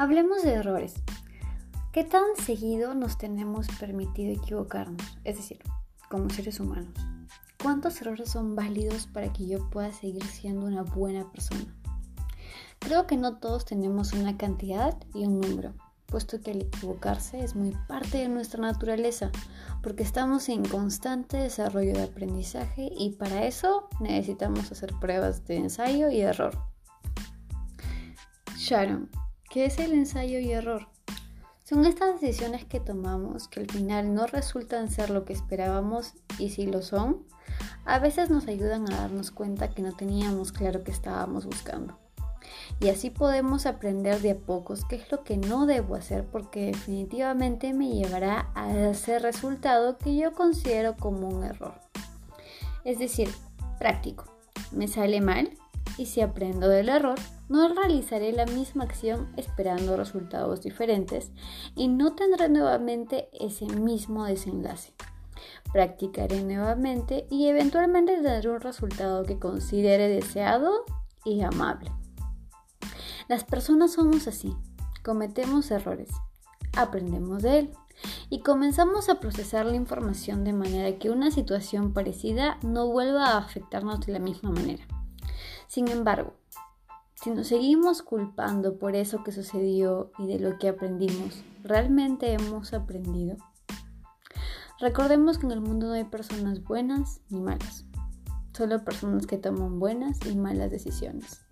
Hablemos de errores. ¿Qué tan seguido nos tenemos permitido equivocarnos? Es decir, como seres humanos. ¿Cuántos errores son válidos para que yo pueda seguir siendo una buena persona? Creo que no todos tenemos una cantidad y un número, puesto que el equivocarse es muy parte de nuestra naturaleza, porque estamos en constante desarrollo de aprendizaje y para eso necesitamos hacer pruebas de ensayo y error. Sharon, ¿qué es el ensayo y error? Son estas decisiones que tomamos que al final no resultan ser lo que esperábamos y si lo son, a veces nos ayudan a darnos cuenta que no teníamos claro que estábamos buscando. Y así podemos aprender de a pocos qué es lo que no debo hacer porque definitivamente me llevará a ese resultado que yo considero como un error. Es decir, práctico. Me sale mal y si aprendo del error, no realizaré la misma acción esperando resultados diferentes y no tendré nuevamente ese mismo desenlace. Practicaré nuevamente y eventualmente tendré un resultado que considere deseado y amable. Las personas somos así, cometemos errores, aprendemos de él y comenzamos a procesar la información de manera que una situación parecida no vuelva a afectarnos de la misma manera. Sin embargo, si nos seguimos culpando por eso que sucedió y de lo que aprendimos, ¿realmente hemos aprendido? Recordemos que en el mundo no hay personas buenas ni malas, solo personas que toman buenas y malas decisiones.